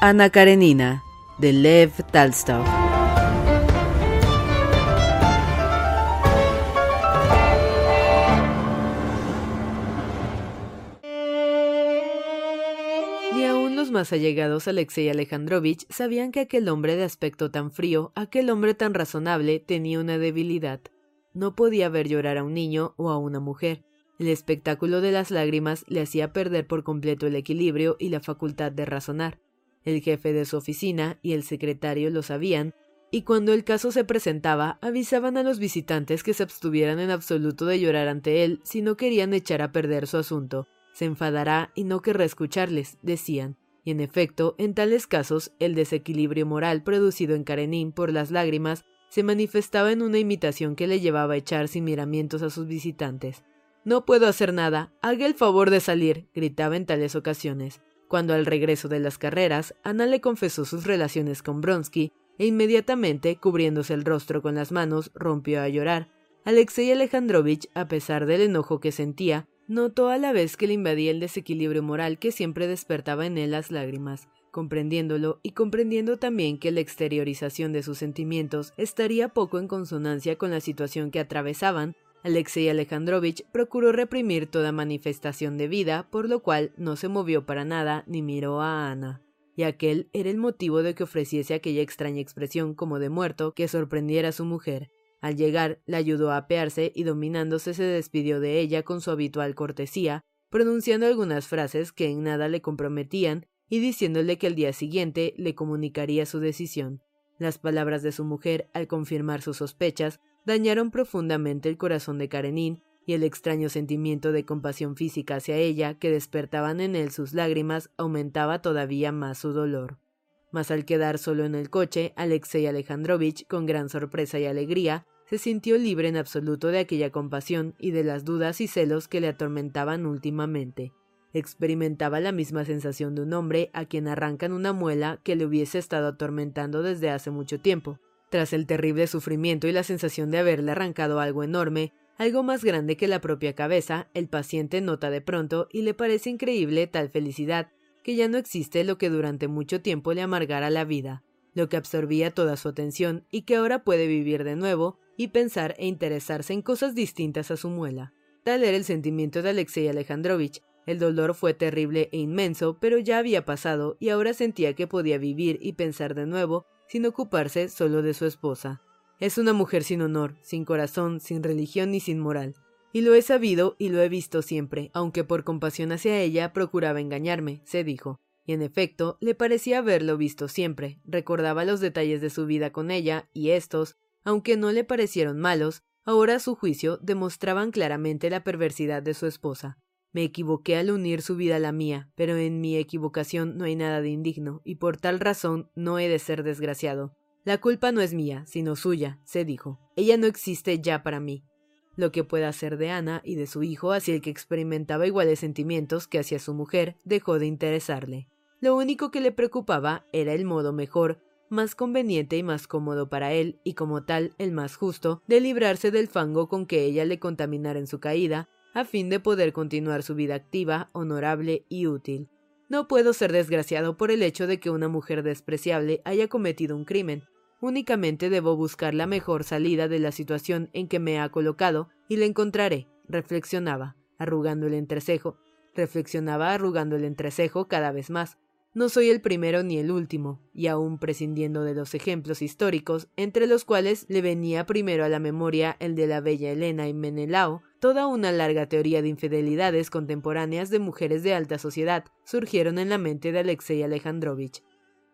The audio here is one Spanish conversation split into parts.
Ana Karenina, de Lev Talstov. Ni aún los más allegados Alexei Alejandrovich sabían que aquel hombre de aspecto tan frío, aquel hombre tan razonable, tenía una debilidad. No podía ver llorar a un niño o a una mujer. El espectáculo de las lágrimas le hacía perder por completo el equilibrio y la facultad de razonar. El jefe de su oficina y el secretario lo sabían, y cuando el caso se presentaba, avisaban a los visitantes que se abstuvieran en absoluto de llorar ante él si no querían echar a perder su asunto. Se enfadará y no querrá escucharles, decían. Y en efecto, en tales casos, el desequilibrio moral producido en Karenin por las lágrimas se manifestaba en una imitación que le llevaba a echar sin miramientos a sus visitantes. No puedo hacer nada, haga el favor de salir, gritaba en tales ocasiones. Cuando al regreso de las carreras, Ana le confesó sus relaciones con Bronsky e inmediatamente, cubriéndose el rostro con las manos, rompió a llorar. Alexei Alejandrovich, a pesar del enojo que sentía, notó a la vez que le invadía el desequilibrio moral que siempre despertaba en él las lágrimas. Comprendiéndolo y comprendiendo también que la exteriorización de sus sentimientos estaría poco en consonancia con la situación que atravesaban, Alexei Alejandrovich procuró reprimir toda manifestación de vida, por lo cual no se movió para nada ni miró a Ana. Y aquel era el motivo de que ofreciese aquella extraña expresión como de muerto que sorprendiera a su mujer. Al llegar, la ayudó a apearse y dominándose se despidió de ella con su habitual cortesía, pronunciando algunas frases que en nada le comprometían y diciéndole que al día siguiente le comunicaría su decisión. Las palabras de su mujer, al confirmar sus sospechas, dañaron profundamente el corazón de Karenin y el extraño sentimiento de compasión física hacia ella que despertaban en él sus lágrimas aumentaba todavía más su dolor. Mas al quedar solo en el coche, Alexei Alejandrovich, con gran sorpresa y alegría, se sintió libre en absoluto de aquella compasión y de las dudas y celos que le atormentaban últimamente. Experimentaba la misma sensación de un hombre a quien arrancan una muela que le hubiese estado atormentando desde hace mucho tiempo. Tras el terrible sufrimiento y la sensación de haberle arrancado algo enorme, algo más grande que la propia cabeza, el paciente nota de pronto y le parece increíble tal felicidad, que ya no existe lo que durante mucho tiempo le amargara la vida, lo que absorbía toda su atención y que ahora puede vivir de nuevo y pensar e interesarse en cosas distintas a su muela. Tal era el sentimiento de Alexei Alejandrovich. El dolor fue terrible e inmenso, pero ya había pasado y ahora sentía que podía vivir y pensar de nuevo sin ocuparse solo de su esposa. Es una mujer sin honor, sin corazón, sin religión ni sin moral. Y lo he sabido y lo he visto siempre, aunque por compasión hacia ella procuraba engañarme, se dijo. Y en efecto, le parecía haberlo visto siempre, recordaba los detalles de su vida con ella, y estos, aunque no le parecieron malos, ahora a su juicio demostraban claramente la perversidad de su esposa. Me equivoqué al unir su vida a la mía, pero en mi equivocación no hay nada de indigno, y por tal razón no he de ser desgraciado. La culpa no es mía, sino suya, se dijo. Ella no existe ya para mí. Lo que pueda ser de Ana y de su hijo hacia el que experimentaba iguales sentimientos que hacia su mujer dejó de interesarle. Lo único que le preocupaba era el modo mejor, más conveniente y más cómodo para él, y como tal el más justo, de librarse del fango con que ella le contaminara en su caída, a fin de poder continuar su vida activa, honorable y útil. No puedo ser desgraciado por el hecho de que una mujer despreciable haya cometido un crimen. Únicamente debo buscar la mejor salida de la situación en que me ha colocado y la encontraré, reflexionaba, arrugando el entrecejo. Reflexionaba arrugando el entrecejo cada vez más. No soy el primero ni el último, y aún prescindiendo de los ejemplos históricos, entre los cuales le venía primero a la memoria el de la bella Elena y Menelao, toda una larga teoría de infidelidades contemporáneas de mujeres de alta sociedad surgieron en la mente de Alexei Alejandrovich.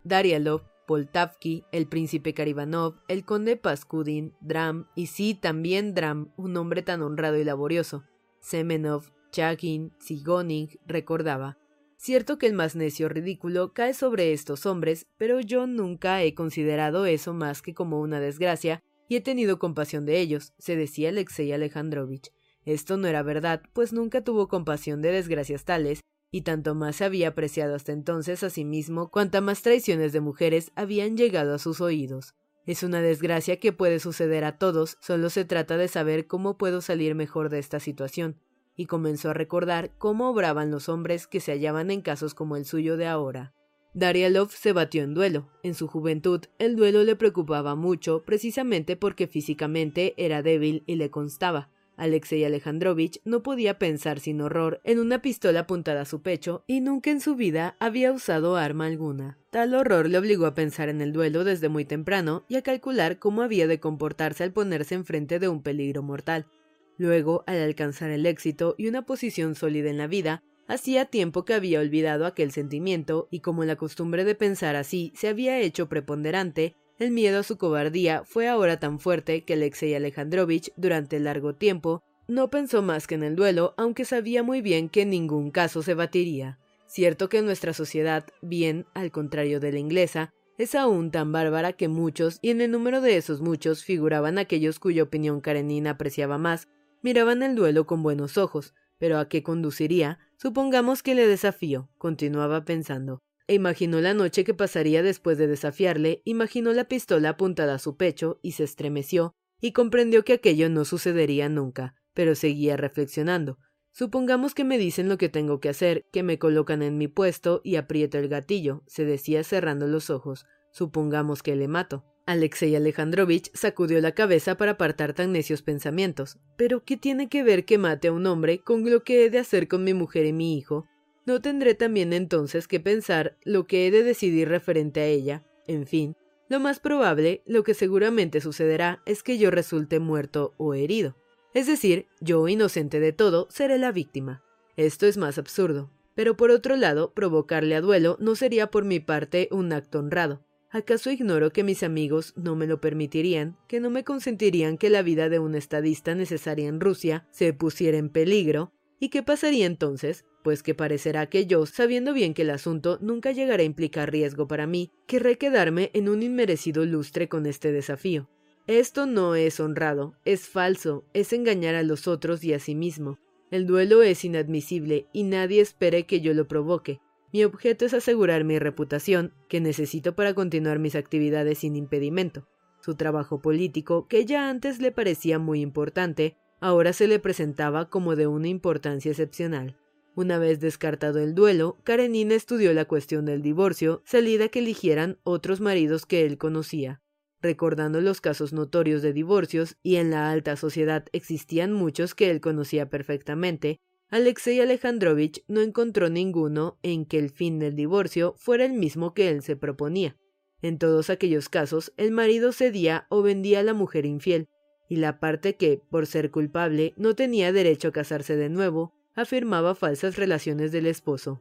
Darialov, Poltavsky, el príncipe Karivanov, el conde Paskudin, Dram, y sí, también Dram, un hombre tan honrado y laborioso. Semenov, Chagin, Sigoning, recordaba. Cierto que el más necio ridículo cae sobre estos hombres, pero yo nunca he considerado eso más que como una desgracia, y he tenido compasión de ellos, se decía Alexei Alejandrovich. Esto no era verdad, pues nunca tuvo compasión de desgracias tales, y tanto más se había apreciado hasta entonces a sí mismo cuanta más traiciones de mujeres habían llegado a sus oídos. Es una desgracia que puede suceder a todos, solo se trata de saber cómo puedo salir mejor de esta situación y comenzó a recordar cómo obraban los hombres que se hallaban en casos como el suyo de ahora. Darialov se batió en duelo. En su juventud, el duelo le preocupaba mucho, precisamente porque físicamente era débil y le constaba. Alexei Alejandrovich no podía pensar sin horror en una pistola apuntada a su pecho y nunca en su vida había usado arma alguna. Tal horror le obligó a pensar en el duelo desde muy temprano y a calcular cómo había de comportarse al ponerse enfrente de un peligro mortal. Luego, al alcanzar el éxito y una posición sólida en la vida, hacía tiempo que había olvidado aquel sentimiento, y como la costumbre de pensar así se había hecho preponderante, el miedo a su cobardía fue ahora tan fuerte que Alexei Alejandrovich, durante largo tiempo, no pensó más que en el duelo, aunque sabía muy bien que en ningún caso se batiría. Cierto que nuestra sociedad, bien al contrario de la inglesa, es aún tan bárbara que muchos, y en el número de esos muchos figuraban aquellos cuya opinión Karenina apreciaba más, miraban el duelo con buenos ojos, pero ¿a qué conduciría? Supongamos que le desafío, continuaba pensando. E imaginó la noche que pasaría después de desafiarle, imaginó la pistola apuntada a su pecho y se estremeció, y comprendió que aquello no sucedería nunca, pero seguía reflexionando. Supongamos que me dicen lo que tengo que hacer, que me colocan en mi puesto y aprieto el gatillo, se decía cerrando los ojos. Supongamos que le mato. Alexei Alejandrovich sacudió la cabeza para apartar tan necios pensamientos. Pero ¿qué tiene que ver que mate a un hombre con lo que he de hacer con mi mujer y mi hijo? ¿No tendré también entonces que pensar lo que he de decidir referente a ella? En fin, lo más probable, lo que seguramente sucederá, es que yo resulte muerto o herido. Es decir, yo, inocente de todo, seré la víctima. Esto es más absurdo. Pero por otro lado, provocarle a duelo no sería por mi parte un acto honrado. ¿Acaso ignoro que mis amigos no me lo permitirían, que no me consentirían que la vida de un estadista necesaria en Rusia se pusiera en peligro? ¿Y qué pasaría entonces? Pues que parecerá que yo, sabiendo bien que el asunto nunca llegará a implicar riesgo para mí, querré quedarme en un inmerecido lustre con este desafío. Esto no es honrado, es falso, es engañar a los otros y a sí mismo. El duelo es inadmisible y nadie espere que yo lo provoque. Mi objeto es asegurar mi reputación, que necesito para continuar mis actividades sin impedimento. Su trabajo político, que ya antes le parecía muy importante, ahora se le presentaba como de una importancia excepcional. Una vez descartado el duelo, Karenina estudió la cuestión del divorcio, salida que eligieran otros maridos que él conocía. Recordando los casos notorios de divorcios, y en la alta sociedad existían muchos que él conocía perfectamente, Alexei Alejandrovich no encontró ninguno en que el fin del divorcio fuera el mismo que él se proponía. En todos aquellos casos, el marido cedía o vendía a la mujer infiel, y la parte que, por ser culpable, no tenía derecho a casarse de nuevo, afirmaba falsas relaciones del esposo.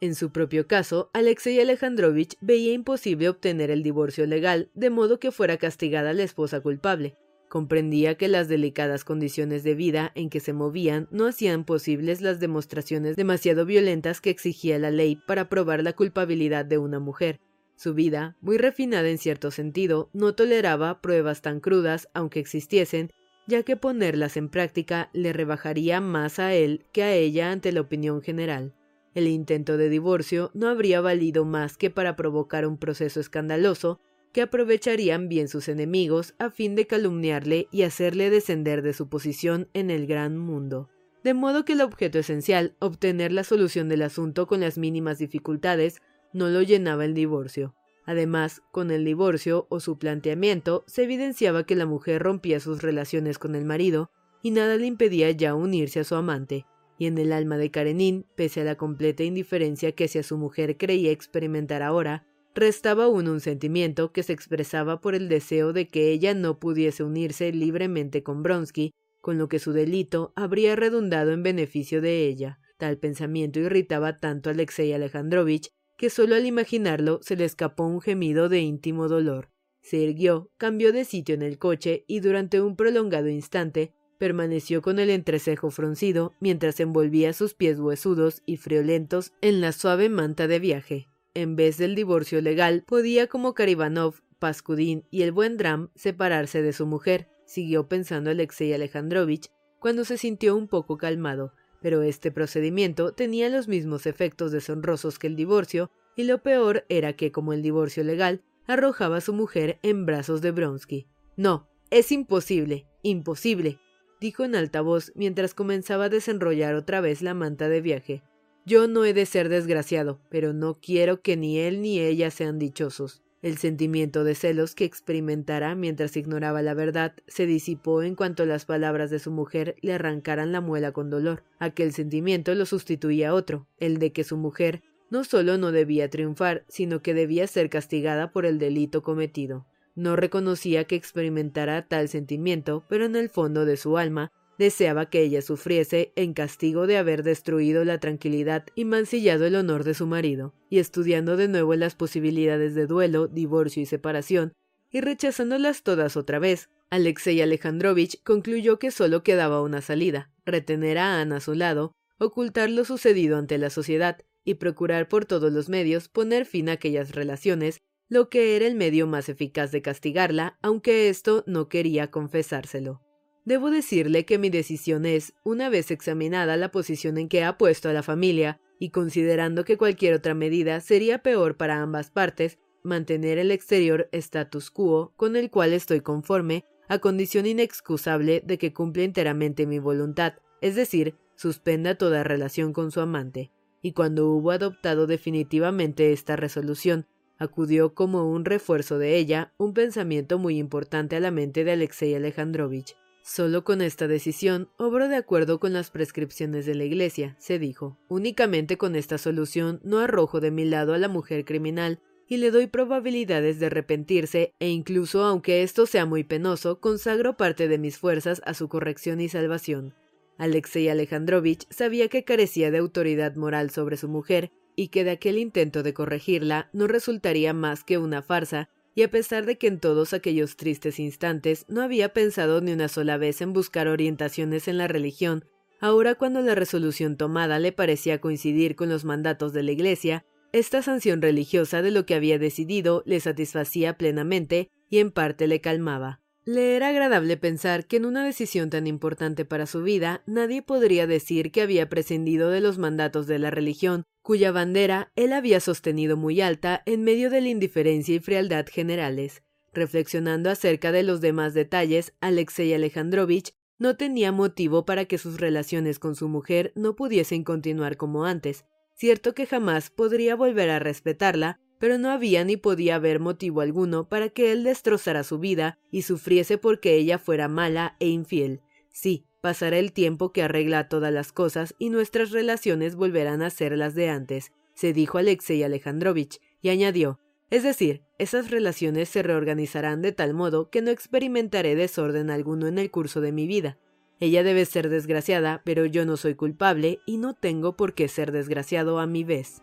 En su propio caso, Alexei Alejandrovich veía imposible obtener el divorcio legal, de modo que fuera castigada la esposa culpable, Comprendía que las delicadas condiciones de vida en que se movían no hacían posibles las demostraciones demasiado violentas que exigía la ley para probar la culpabilidad de una mujer. Su vida, muy refinada en cierto sentido, no toleraba pruebas tan crudas, aunque existiesen, ya que ponerlas en práctica le rebajaría más a él que a ella ante la opinión general. El intento de divorcio no habría valido más que para provocar un proceso escandaloso que aprovecharían bien sus enemigos a fin de calumniarle y hacerle descender de su posición en el gran mundo. de modo que el objeto esencial, obtener la solución del asunto con las mínimas dificultades, no lo llenaba el divorcio. Además, con el divorcio o su planteamiento, se evidenciaba que la mujer rompía sus relaciones con el marido y nada le impedía ya unirse a su amante, y en el alma de Karenin, pese a la completa indiferencia que hacia su mujer creía experimentar ahora, restaba aún un sentimiento que se expresaba por el deseo de que ella no pudiese unirse libremente con Bronsky, con lo que su delito habría redundado en beneficio de ella. Tal pensamiento irritaba tanto a Alexei Alejandrovich que solo al imaginarlo se le escapó un gemido de íntimo dolor. Se irguió, cambió de sitio en el coche y durante un prolongado instante permaneció con el entrecejo fruncido mientras envolvía sus pies huesudos y friolentos en la suave manta de viaje. En vez del divorcio legal, podía como Karivanov, Pascudín y el buen Dram separarse de su mujer, siguió pensando Alexei Alejandrovich, cuando se sintió un poco calmado, pero este procedimiento tenía los mismos efectos deshonrosos que el divorcio, y lo peor era que, como el divorcio legal, arrojaba a su mujer en brazos de Bronsky. No, es imposible, imposible, dijo en alta voz mientras comenzaba a desenrollar otra vez la manta de viaje. Yo no he de ser desgraciado, pero no quiero que ni él ni ella sean dichosos. El sentimiento de celos que experimentara mientras ignoraba la verdad se disipó en cuanto las palabras de su mujer le arrancaran la muela con dolor. Aquel sentimiento lo sustituía otro, el de que su mujer no solo no debía triunfar, sino que debía ser castigada por el delito cometido. No reconocía que experimentara tal sentimiento, pero en el fondo de su alma deseaba que ella sufriese en castigo de haber destruido la tranquilidad y mancillado el honor de su marido, y estudiando de nuevo las posibilidades de duelo, divorcio y separación, y rechazándolas todas otra vez, Alexei Alejandrovich concluyó que solo quedaba una salida, retener a Ana a su lado, ocultar lo sucedido ante la sociedad, y procurar por todos los medios poner fin a aquellas relaciones, lo que era el medio más eficaz de castigarla, aunque esto no quería confesárselo. Debo decirle que mi decisión es, una vez examinada la posición en que ha puesto a la familia, y considerando que cualquier otra medida sería peor para ambas partes, mantener el exterior status quo con el cual estoy conforme, a condición inexcusable de que cumpla enteramente mi voluntad, es decir, suspenda toda relación con su amante. Y cuando hubo adoptado definitivamente esta resolución, acudió como un refuerzo de ella un pensamiento muy importante a la mente de Alexei Alejandrovich. Solo con esta decisión obro de acuerdo con las prescripciones de la Iglesia, se dijo. Únicamente con esta solución no arrojo de mi lado a la mujer criminal y le doy probabilidades de arrepentirse e incluso aunque esto sea muy penoso, consagro parte de mis fuerzas a su corrección y salvación. Alexei Alejandrovich sabía que carecía de autoridad moral sobre su mujer y que de aquel intento de corregirla no resultaría más que una farsa y a pesar de que en todos aquellos tristes instantes no había pensado ni una sola vez en buscar orientaciones en la religión, ahora cuando la resolución tomada le parecía coincidir con los mandatos de la Iglesia, esta sanción religiosa de lo que había decidido le satisfacía plenamente y en parte le calmaba. Le era agradable pensar que en una decisión tan importante para su vida nadie podría decir que había prescindido de los mandatos de la religión cuya bandera él había sostenido muy alta en medio de la indiferencia y frialdad generales. Reflexionando acerca de los demás detalles, Alexei Alejandrovich no tenía motivo para que sus relaciones con su mujer no pudiesen continuar como antes. Cierto que jamás podría volver a respetarla, pero no había ni podía haber motivo alguno para que él destrozara su vida y sufriese porque ella fuera mala e infiel. Sí, Pasará el tiempo que arregla todas las cosas y nuestras relaciones volverán a ser las de antes, se dijo Alexei Alejandrovich, y añadió, es decir, esas relaciones se reorganizarán de tal modo que no experimentaré desorden alguno en el curso de mi vida. Ella debe ser desgraciada, pero yo no soy culpable y no tengo por qué ser desgraciado a mi vez.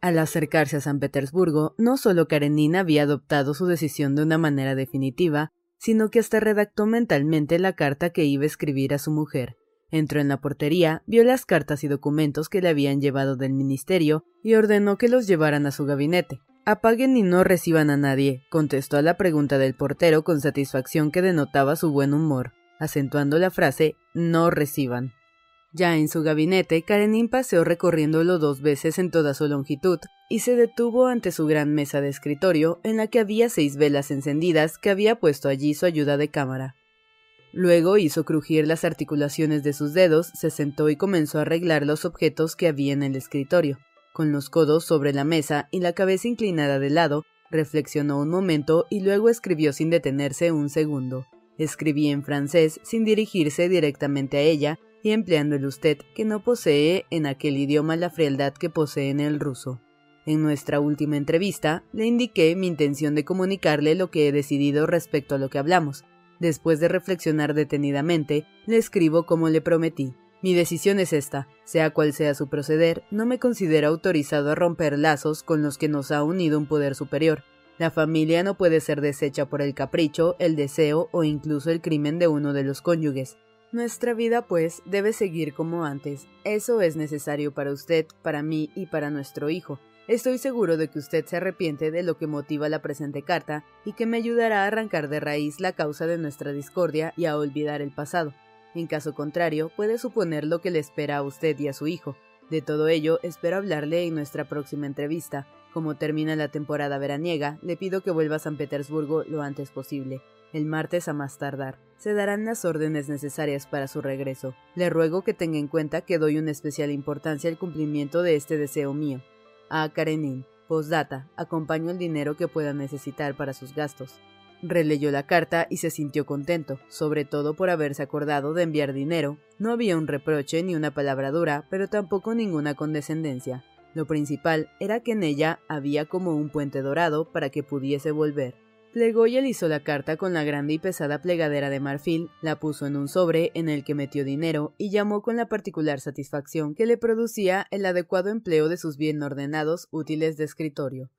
Al acercarse a San Petersburgo, no solo Karenina había adoptado su decisión de una manera definitiva, sino que hasta redactó mentalmente la carta que iba a escribir a su mujer. Entró en la portería, vio las cartas y documentos que le habían llevado del ministerio y ordenó que los llevaran a su gabinete. Apaguen y no reciban a nadie, contestó a la pregunta del portero con satisfacción que denotaba su buen humor, acentuando la frase no reciban. Ya en su gabinete, Karenin paseó recorriéndolo dos veces en toda su longitud y se detuvo ante su gran mesa de escritorio en la que había seis velas encendidas que había puesto allí su ayuda de cámara. Luego hizo crujir las articulaciones de sus dedos, se sentó y comenzó a arreglar los objetos que había en el escritorio. Con los codos sobre la mesa y la cabeza inclinada de lado, reflexionó un momento y luego escribió sin detenerse un segundo. Escribía en francés sin dirigirse directamente a ella, y empleando el usted que no posee en aquel idioma la frialdad que posee en el ruso. En nuestra última entrevista le indiqué mi intención de comunicarle lo que he decidido respecto a lo que hablamos. Después de reflexionar detenidamente, le escribo como le prometí. Mi decisión es esta. Sea cual sea su proceder, no me considero autorizado a romper lazos con los que nos ha unido un poder superior. La familia no puede ser deshecha por el capricho, el deseo o incluso el crimen de uno de los cónyuges. Nuestra vida, pues, debe seguir como antes. Eso es necesario para usted, para mí y para nuestro hijo. Estoy seguro de que usted se arrepiente de lo que motiva la presente carta y que me ayudará a arrancar de raíz la causa de nuestra discordia y a olvidar el pasado. En caso contrario, puede suponer lo que le espera a usted y a su hijo. De todo ello, espero hablarle en nuestra próxima entrevista. Como termina la temporada veraniega, le pido que vuelva a San Petersburgo lo antes posible el martes a más tardar. Se darán las órdenes necesarias para su regreso. Le ruego que tenga en cuenta que doy una especial importancia al cumplimiento de este deseo mío. A Karenin. Postdata. Acompaño el dinero que pueda necesitar para sus gastos. Releyó la carta y se sintió contento, sobre todo por haberse acordado de enviar dinero. No había un reproche ni una palabra dura, pero tampoco ninguna condescendencia. Lo principal era que en ella había como un puente dorado para que pudiese volver. Plegó y alisó la carta con la grande y pesada plegadera de marfil, la puso en un sobre en el que metió dinero y llamó con la particular satisfacción que le producía el adecuado empleo de sus bien ordenados útiles de escritorio.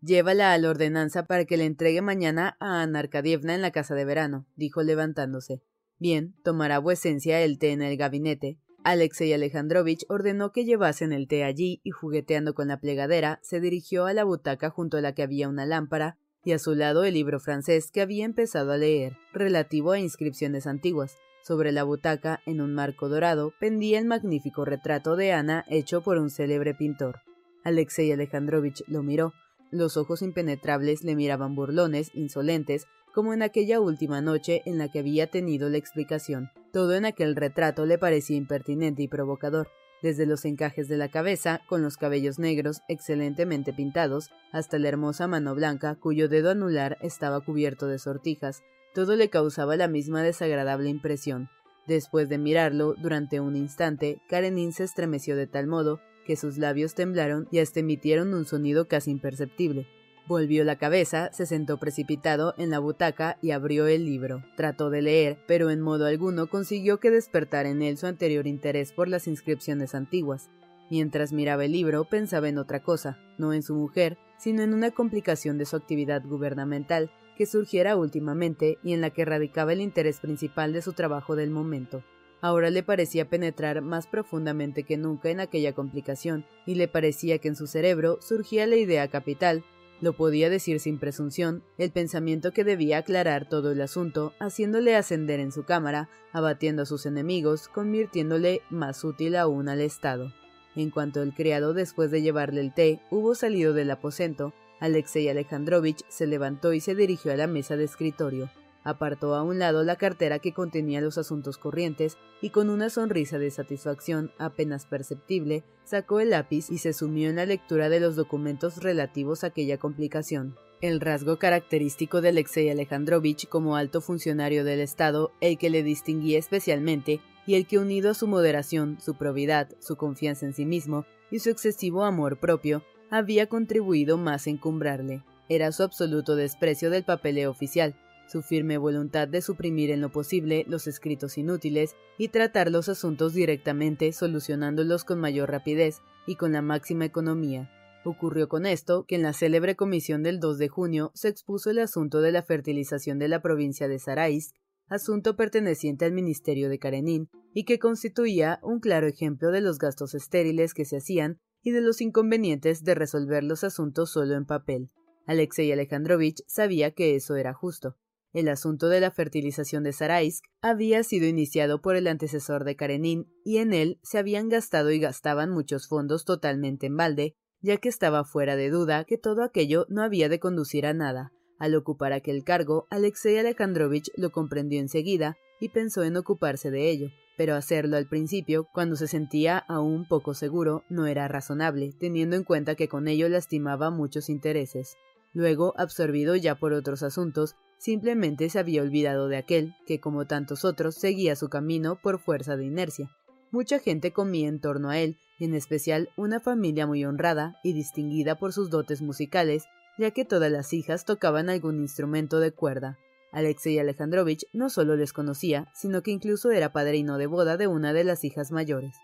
Llévala a la ordenanza para que le entregue mañana a Ana Arkadievna en la casa de verano, dijo levantándose. Bien, tomará vuecencia el té en el gabinete. Alexei Alejandrovich ordenó que llevasen el té allí y jugueteando con la plegadera, se dirigió a la butaca junto a la que había una lámpara y a su lado el libro francés que había empezado a leer, relativo a inscripciones antiguas. Sobre la butaca, en un marco dorado, pendía el magnífico retrato de Ana hecho por un célebre pintor. Alexei Alejandrovich lo miró. Los ojos impenetrables le miraban burlones, insolentes, como en aquella última noche en la que había tenido la explicación. Todo en aquel retrato le parecía impertinente y provocador desde los encajes de la cabeza, con los cabellos negros excelentemente pintados, hasta la hermosa mano blanca, cuyo dedo anular estaba cubierto de sortijas, todo le causaba la misma desagradable impresión. Después de mirarlo durante un instante, Karenin se estremeció de tal modo que sus labios temblaron y hasta emitieron un sonido casi imperceptible. Volvió la cabeza, se sentó precipitado en la butaca y abrió el libro. Trató de leer, pero en modo alguno consiguió que despertara en él su anterior interés por las inscripciones antiguas. Mientras miraba el libro, pensaba en otra cosa, no en su mujer, sino en una complicación de su actividad gubernamental que surgiera últimamente y en la que radicaba el interés principal de su trabajo del momento. Ahora le parecía penetrar más profundamente que nunca en aquella complicación, y le parecía que en su cerebro surgía la idea capital lo podía decir sin presunción, el pensamiento que debía aclarar todo el asunto, haciéndole ascender en su cámara, abatiendo a sus enemigos, convirtiéndole más útil aún al Estado. En cuanto el criado, después de llevarle el té, hubo salido del aposento, Alexei Alejandrovich se levantó y se dirigió a la mesa de escritorio. Apartó a un lado la cartera que contenía los asuntos corrientes y con una sonrisa de satisfacción apenas perceptible, sacó el lápiz y se sumió en la lectura de los documentos relativos a aquella complicación. El rasgo característico de Alexei Alejandrovich como alto funcionario del Estado, el que le distinguía especialmente, y el que unido a su moderación, su probidad, su confianza en sí mismo y su excesivo amor propio, había contribuido más a encumbrarle. Era su absoluto desprecio del papeleo oficial, su firme voluntad de suprimir en lo posible los escritos inútiles y tratar los asuntos directamente, solucionándolos con mayor rapidez y con la máxima economía. Ocurrió con esto que en la célebre comisión del 2 de junio se expuso el asunto de la fertilización de la provincia de Saraisk, asunto perteneciente al ministerio de Karenin, y que constituía un claro ejemplo de los gastos estériles que se hacían y de los inconvenientes de resolver los asuntos solo en papel. Alexei Alejandrovich sabía que eso era justo. El asunto de la fertilización de Saraisk había sido iniciado por el antecesor de Karenin y en él se habían gastado y gastaban muchos fondos totalmente en balde, ya que estaba fuera de duda que todo aquello no había de conducir a nada. Al ocupar aquel cargo, Alexei Alejandrovich lo comprendió enseguida y pensó en ocuparse de ello, pero hacerlo al principio, cuando se sentía aún poco seguro, no era razonable, teniendo en cuenta que con ello lastimaba muchos intereses. Luego, absorbido ya por otros asuntos, Simplemente se había olvidado de aquel, que como tantos otros seguía su camino por fuerza de inercia. Mucha gente comía en torno a él, y en especial una familia muy honrada y distinguida por sus dotes musicales, ya que todas las hijas tocaban algún instrumento de cuerda. Alexei Alejandrovich no solo les conocía, sino que incluso era padrino de boda de una de las hijas mayores.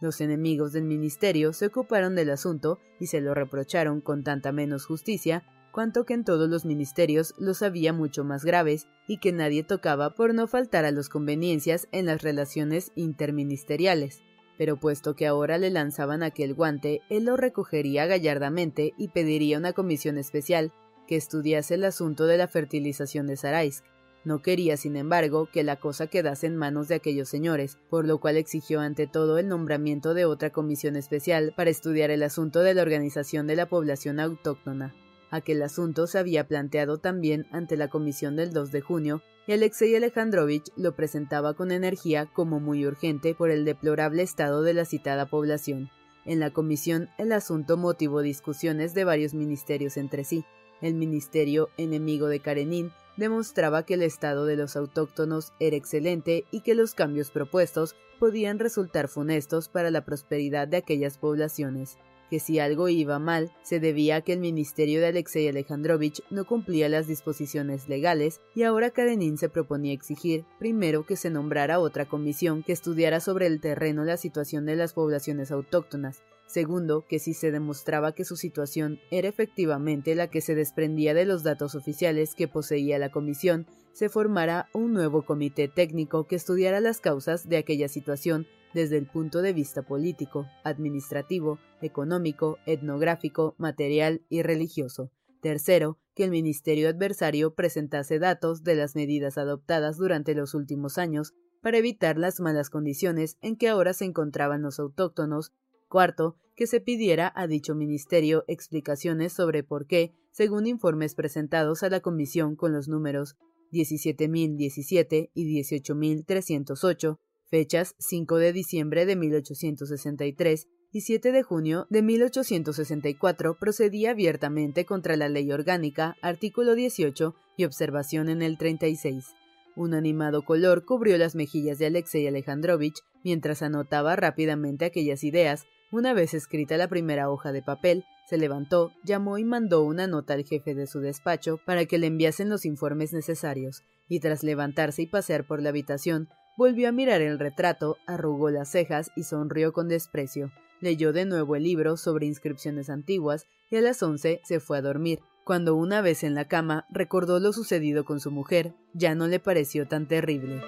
Los enemigos del ministerio se ocuparon del asunto y se lo reprocharon con tanta menos justicia cuanto que en todos los ministerios los había mucho más graves y que nadie tocaba por no faltar a las conveniencias en las relaciones interministeriales. Pero puesto que ahora le lanzaban aquel guante, él lo recogería gallardamente y pediría una comisión especial que estudiase el asunto de la fertilización de Saraisk. No quería, sin embargo, que la cosa quedase en manos de aquellos señores, por lo cual exigió ante todo el nombramiento de otra comisión especial para estudiar el asunto de la organización de la población autóctona. Aquel asunto se había planteado también ante la comisión del 2 de junio y Alexei Alejandrovich lo presentaba con energía como muy urgente por el deplorable estado de la citada población. En la comisión el asunto motivó discusiones de varios ministerios entre sí. El ministerio enemigo de Karenin demostraba que el estado de los autóctonos era excelente y que los cambios propuestos podían resultar funestos para la prosperidad de aquellas poblaciones que si algo iba mal se debía a que el ministerio de Alexei Alejandrovich no cumplía las disposiciones legales y ahora Karenin se proponía exigir, primero, que se nombrara otra comisión que estudiara sobre el terreno la situación de las poblaciones autóctonas, Segundo, que si se demostraba que su situación era efectivamente la que se desprendía de los datos oficiales que poseía la Comisión, se formara un nuevo comité técnico que estudiara las causas de aquella situación desde el punto de vista político, administrativo, económico, etnográfico, material y religioso. Tercero, que el ministerio adversario presentase datos de las medidas adoptadas durante los últimos años para evitar las malas condiciones en que ahora se encontraban los autóctonos. Cuarto, que se pidiera a dicho ministerio explicaciones sobre por qué, según informes presentados a la comisión con los números 17.017 y 18.308, fechas 5 de diciembre de 1863 y 7 de junio de 1864 procedía abiertamente contra la ley orgánica, artículo 18 y observación en el 36. Un animado color cubrió las mejillas de Alexei Alejandrovich mientras anotaba rápidamente aquellas ideas. Una vez escrita la primera hoja de papel, se levantó, llamó y mandó una nota al jefe de su despacho para que le enviasen los informes necesarios, y tras levantarse y pasear por la habitación, Volvió a mirar el retrato, arrugó las cejas y sonrió con desprecio. Leyó de nuevo el libro sobre inscripciones antiguas y a las once se fue a dormir. Cuando una vez en la cama recordó lo sucedido con su mujer, ya no le pareció tan terrible.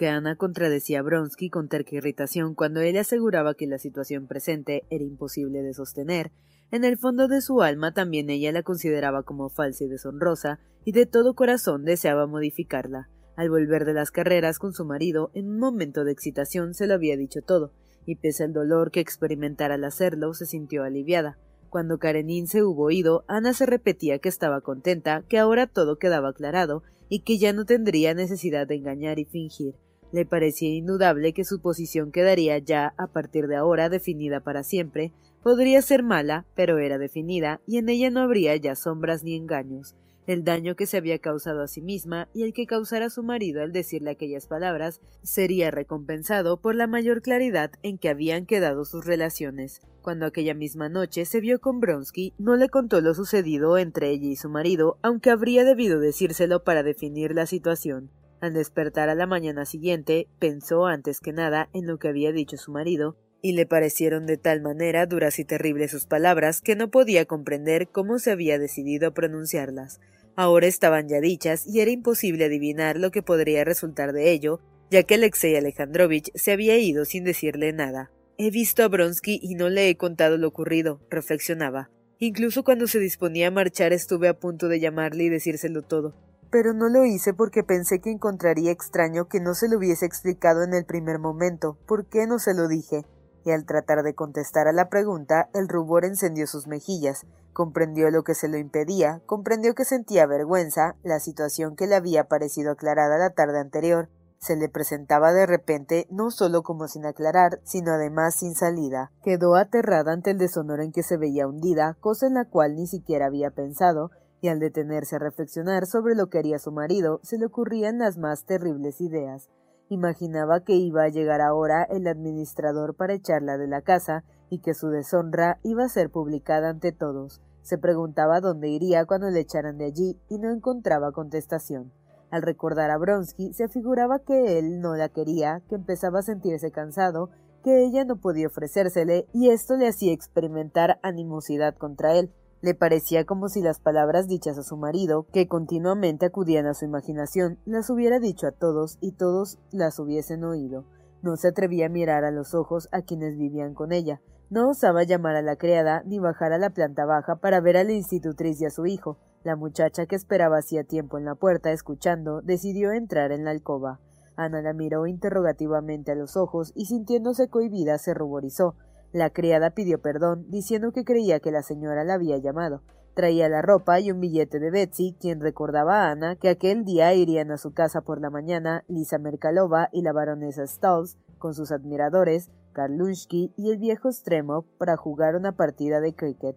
Aunque Ana contradecía a Bronsky con terca irritación cuando él aseguraba que la situación presente era imposible de sostener, en el fondo de su alma también ella la consideraba como falsa y deshonrosa, y de todo corazón deseaba modificarla. Al volver de las carreras con su marido, en un momento de excitación se lo había dicho todo, y pese al dolor que experimentara al hacerlo, se sintió aliviada. Cuando Karenin se hubo ido, Ana se repetía que estaba contenta, que ahora todo quedaba aclarado, y que ya no tendría necesidad de engañar y fingir. Le parecía indudable que su posición quedaría ya, a partir de ahora, definida para siempre. Podría ser mala, pero era definida, y en ella no habría ya sombras ni engaños. El daño que se había causado a sí misma y el que causara a su marido al decirle aquellas palabras sería recompensado por la mayor claridad en que habían quedado sus relaciones. Cuando aquella misma noche se vio con Bronsky, no le contó lo sucedido entre ella y su marido, aunque habría debido decírselo para definir la situación. Al despertar a la mañana siguiente, pensó antes que nada en lo que había dicho su marido, y le parecieron de tal manera duras y terribles sus palabras que no podía comprender cómo se había decidido a pronunciarlas. Ahora estaban ya dichas y era imposible adivinar lo que podría resultar de ello, ya que Alexei Alejandrovich se había ido sin decirle nada. He visto a Bronsky y no le he contado lo ocurrido, reflexionaba. Incluso cuando se disponía a marchar estuve a punto de llamarle y decírselo todo pero no lo hice porque pensé que encontraría extraño que no se lo hubiese explicado en el primer momento. ¿Por qué no se lo dije? Y al tratar de contestar a la pregunta, el rubor encendió sus mejillas, comprendió lo que se lo impedía, comprendió que sentía vergüenza, la situación que le había parecido aclarada la tarde anterior, se le presentaba de repente no solo como sin aclarar, sino además sin salida. Quedó aterrada ante el deshonor en que se veía hundida, cosa en la cual ni siquiera había pensado, y al detenerse a reflexionar sobre lo que haría su marido, se le ocurrían las más terribles ideas. Imaginaba que iba a llegar ahora el administrador para echarla de la casa y que su deshonra iba a ser publicada ante todos. Se preguntaba dónde iría cuando le echaran de allí y no encontraba contestación. Al recordar a Bronsky, se figuraba que él no la quería, que empezaba a sentirse cansado, que ella no podía ofrecérsele, y esto le hacía experimentar animosidad contra él. Le parecía como si las palabras dichas a su marido, que continuamente acudían a su imaginación, las hubiera dicho a todos y todos las hubiesen oído. No se atrevía a mirar a los ojos a quienes vivían con ella. No osaba llamar a la criada ni bajar a la planta baja para ver a la institutriz y a su hijo. La muchacha que esperaba hacía tiempo en la puerta escuchando decidió entrar en la alcoba. Ana la miró interrogativamente a los ojos y sintiéndose cohibida se ruborizó. La criada pidió perdón, diciendo que creía que la señora la había llamado. Traía la ropa y un billete de Betsy, quien recordaba a Ana que aquel día irían a su casa por la mañana Lisa Merkalova y la baronesa Stolz con sus admiradores, Karlunsky y el viejo Stremov para jugar una partida de cricket.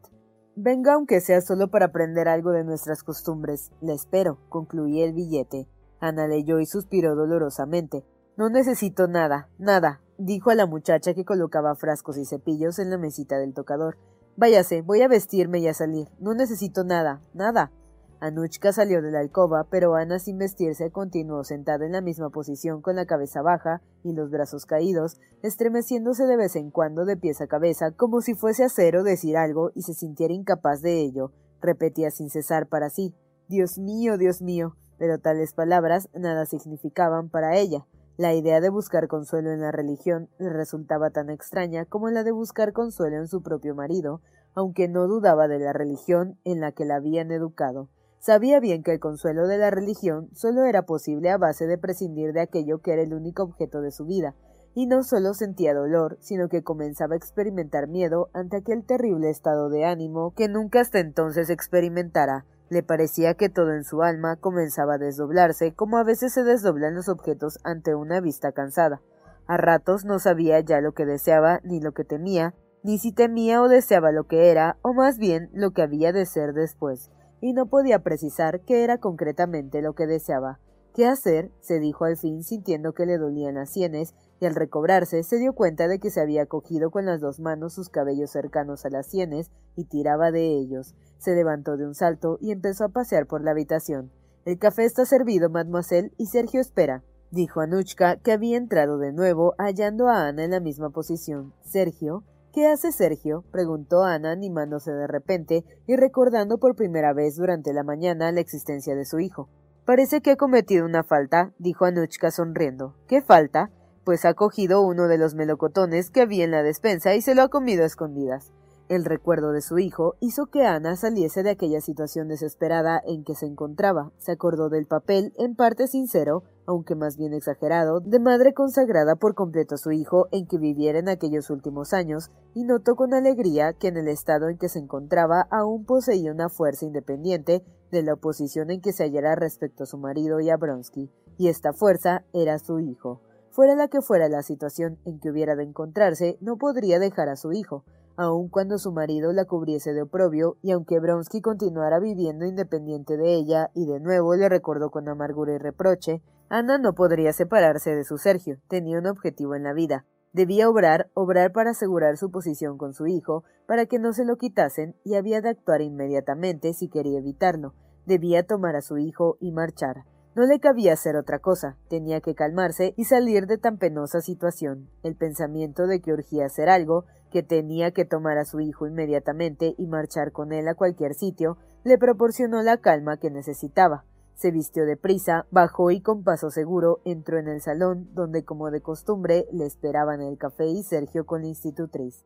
Venga aunque sea solo para aprender algo de nuestras costumbres. Le espero, concluía el billete. Ana leyó y suspiró dolorosamente. No necesito nada, nada, dijo a la muchacha que colocaba frascos y cepillos en la mesita del tocador. Váyase, voy a vestirme y a salir. No necesito nada, nada. Anuchka salió de la alcoba, pero Ana sin vestirse continuó sentada en la misma posición con la cabeza baja y los brazos caídos, estremeciéndose de vez en cuando de pies a cabeza, como si fuese a hacer o decir algo y se sintiera incapaz de ello. Repetía sin cesar para sí Dios mío, Dios mío. Pero tales palabras nada significaban para ella. La idea de buscar consuelo en la religión le resultaba tan extraña como la de buscar consuelo en su propio marido, aunque no dudaba de la religión en la que la habían educado. Sabía bien que el consuelo de la religión solo era posible a base de prescindir de aquello que era el único objeto de su vida, y no solo sentía dolor, sino que comenzaba a experimentar miedo ante aquel terrible estado de ánimo que nunca hasta entonces experimentara, le parecía que todo en su alma comenzaba a desdoblarse, como a veces se desdoblan los objetos ante una vista cansada. A ratos no sabía ya lo que deseaba ni lo que temía, ni si temía o deseaba lo que era, o más bien lo que había de ser después, y no podía precisar qué era concretamente lo que deseaba. ¿Qué hacer? se dijo al fin sintiendo que le dolían las sienes, y al recobrarse se dio cuenta de que se había cogido con las dos manos sus cabellos cercanos a las sienes y tiraba de ellos. Se levantó de un salto y empezó a pasear por la habitación. El café está servido, mademoiselle, y Sergio espera, dijo Anuchka, que había entrado de nuevo, hallando a Ana en la misma posición. Sergio. ¿Qué hace Sergio? preguntó Ana, animándose de repente y recordando por primera vez durante la mañana la existencia de su hijo. Parece que ha cometido una falta, dijo Anuchka sonriendo. ¿Qué falta? Pues ha cogido uno de los melocotones que había en la despensa y se lo ha comido a escondidas. El recuerdo de su hijo hizo que Ana saliese de aquella situación desesperada en que se encontraba. Se acordó del papel, en parte sincero, aunque más bien exagerado, de madre consagrada por completo a su hijo en que viviera en aquellos últimos años, y notó con alegría que en el estado en que se encontraba aún poseía una fuerza independiente de la oposición en que se hallara respecto a su marido y a Bronsky, y esta fuerza era su hijo. Fuera la que fuera la situación en que hubiera de encontrarse, no podría dejar a su hijo, aun cuando su marido la cubriese de oprobio, y aunque Bronsky continuara viviendo independiente de ella, y de nuevo le recordó con amargura y reproche, Ana no podría separarse de su Sergio, tenía un objetivo en la vida. Debía obrar, obrar para asegurar su posición con su hijo, para que no se lo quitasen, y había de actuar inmediatamente si quería evitarlo. Debía tomar a su hijo y marchar. No le cabía hacer otra cosa, tenía que calmarse y salir de tan penosa situación. El pensamiento de que urgía hacer algo, que tenía que tomar a su hijo inmediatamente y marchar con él a cualquier sitio, le proporcionó la calma que necesitaba. Se vistió de prisa, bajó y con paso seguro entró en el salón, donde como de costumbre le esperaban el café y Sergio con la institutriz.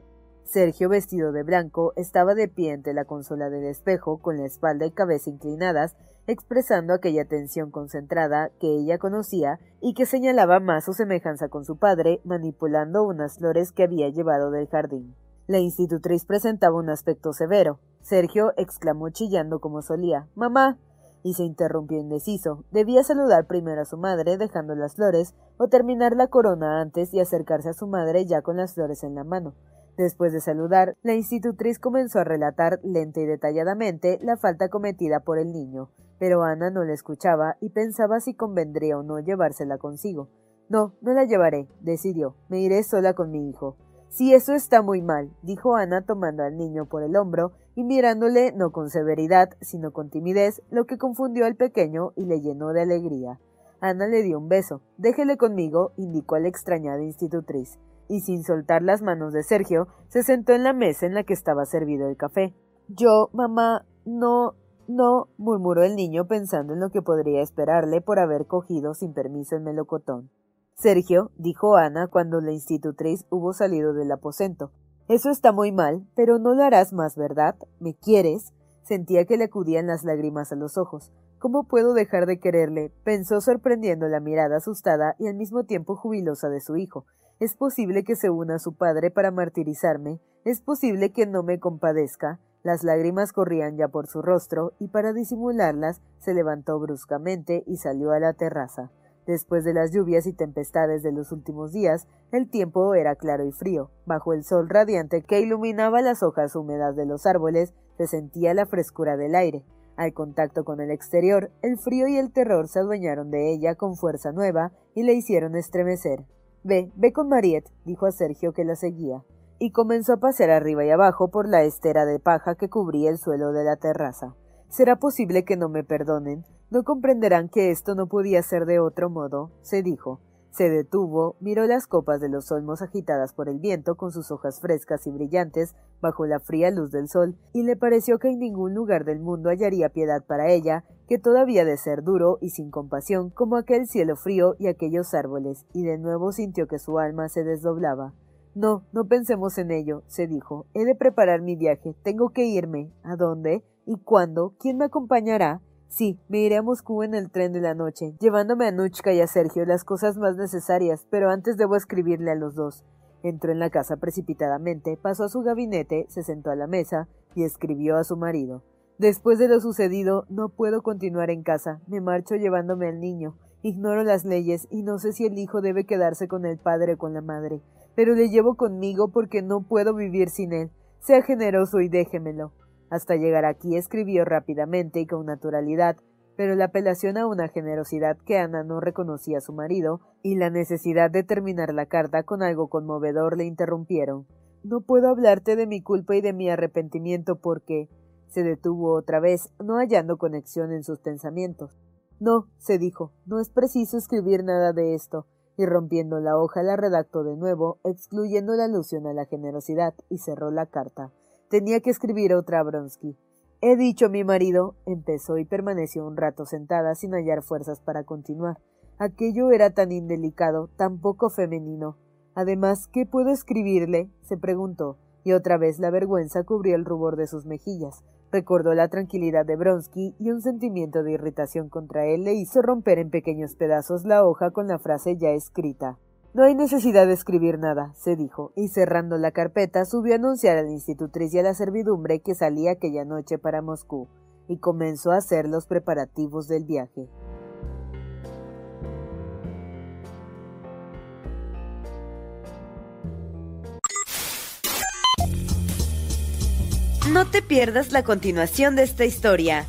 Sergio, vestido de blanco, estaba de pie ante la consola del espejo, con la espalda y cabeza inclinadas, expresando aquella tensión concentrada que ella conocía y que señalaba más su semejanza con su padre, manipulando unas flores que había llevado del jardín. La institutriz presentaba un aspecto severo. Sergio exclamó chillando como solía Mamá. y se interrumpió indeciso. Debía saludar primero a su madre dejando las flores, o terminar la corona antes y acercarse a su madre ya con las flores en la mano. Después de saludar, la institutriz comenzó a relatar lenta y detalladamente la falta cometida por el niño, pero Ana no la escuchaba y pensaba si convendría o no llevársela consigo. No, no la llevaré, decidió. Me iré sola con mi hijo. Si eso está muy mal, dijo Ana tomando al niño por el hombro y mirándole no con severidad, sino con timidez, lo que confundió al pequeño y le llenó de alegría. Ana le dio un beso. Déjele conmigo, indicó a la extrañada institutriz, y sin soltar las manos de Sergio, se sentó en la mesa en la que estaba servido el café. Yo, mamá, no, no, murmuró el niño pensando en lo que podría esperarle por haber cogido sin permiso el melocotón. Sergio, dijo Ana cuando la institutriz hubo salido del aposento. Eso está muy mal, pero no lo harás más, ¿verdad? ¿Me quieres? Sentía que le acudían las lágrimas a los ojos. ¿Cómo puedo dejar de quererle? pensó sorprendiendo la mirada asustada y al mismo tiempo jubilosa de su hijo. Es posible que se una a su padre para martirizarme. Es posible que no me compadezca. Las lágrimas corrían ya por su rostro y para disimularlas se levantó bruscamente y salió a la terraza. Después de las lluvias y tempestades de los últimos días, el tiempo era claro y frío. Bajo el sol radiante que iluminaba las hojas húmedas de los árboles, se sentía la frescura del aire. Al contacto con el exterior, el frío y el terror se adueñaron de ella con fuerza nueva y le hicieron estremecer. Ve, ve con Mariette, dijo a Sergio que la seguía y comenzó a pasear arriba y abajo por la estera de paja que cubría el suelo de la terraza. ¿Será posible que no me perdonen? ¿No comprenderán que esto no podía ser de otro modo? se dijo. Se detuvo, miró las copas de los olmos agitadas por el viento con sus hojas frescas y brillantes bajo la fría luz del sol, y le pareció que en ningún lugar del mundo hallaría piedad para ella, que todavía de ser duro y sin compasión como aquel cielo frío y aquellos árboles, y de nuevo sintió que su alma se desdoblaba. No, no pensemos en ello, se dijo. He de preparar mi viaje. Tengo que irme. ¿A dónde? ¿Y cuándo? ¿Quién me acompañará? Sí, me iré a Moscú en el tren de la noche, llevándome a Nuchka y a Sergio las cosas más necesarias, pero antes debo escribirle a los dos. Entró en la casa precipitadamente, pasó a su gabinete, se sentó a la mesa y escribió a su marido. Después de lo sucedido, no puedo continuar en casa. Me marcho llevándome al niño. Ignoro las leyes y no sé si el hijo debe quedarse con el padre o con la madre pero le llevo conmigo porque no puedo vivir sin él. Sea generoso y déjemelo. Hasta llegar aquí escribió rápidamente y con naturalidad, pero la apelación a una generosidad que Ana no reconocía a su marido y la necesidad de terminar la carta con algo conmovedor le interrumpieron. No puedo hablarte de mi culpa y de mi arrepentimiento porque se detuvo otra vez, no hallando conexión en sus pensamientos. No, se dijo, no es preciso escribir nada de esto y rompiendo la hoja la redactó de nuevo, excluyendo la alusión a la generosidad, y cerró la carta. Tenía que escribir otra a Bronsky. He dicho a mi marido, empezó y permaneció un rato sentada sin hallar fuerzas para continuar. Aquello era tan indelicado, tan poco femenino. Además, ¿qué puedo escribirle? se preguntó, y otra vez la vergüenza cubrió el rubor de sus mejillas. Recordó la tranquilidad de Bronsky y un sentimiento de irritación contra él le hizo romper en pequeños pedazos la hoja con la frase ya escrita. No hay necesidad de escribir nada, se dijo, y cerrando la carpeta subió a anunciar a la institutriz y a la servidumbre que salía aquella noche para Moscú, y comenzó a hacer los preparativos del viaje. No te pierdas la continuación de esta historia.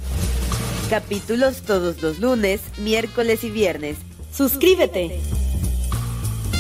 Capítulos todos los lunes, miércoles y viernes. Suscríbete.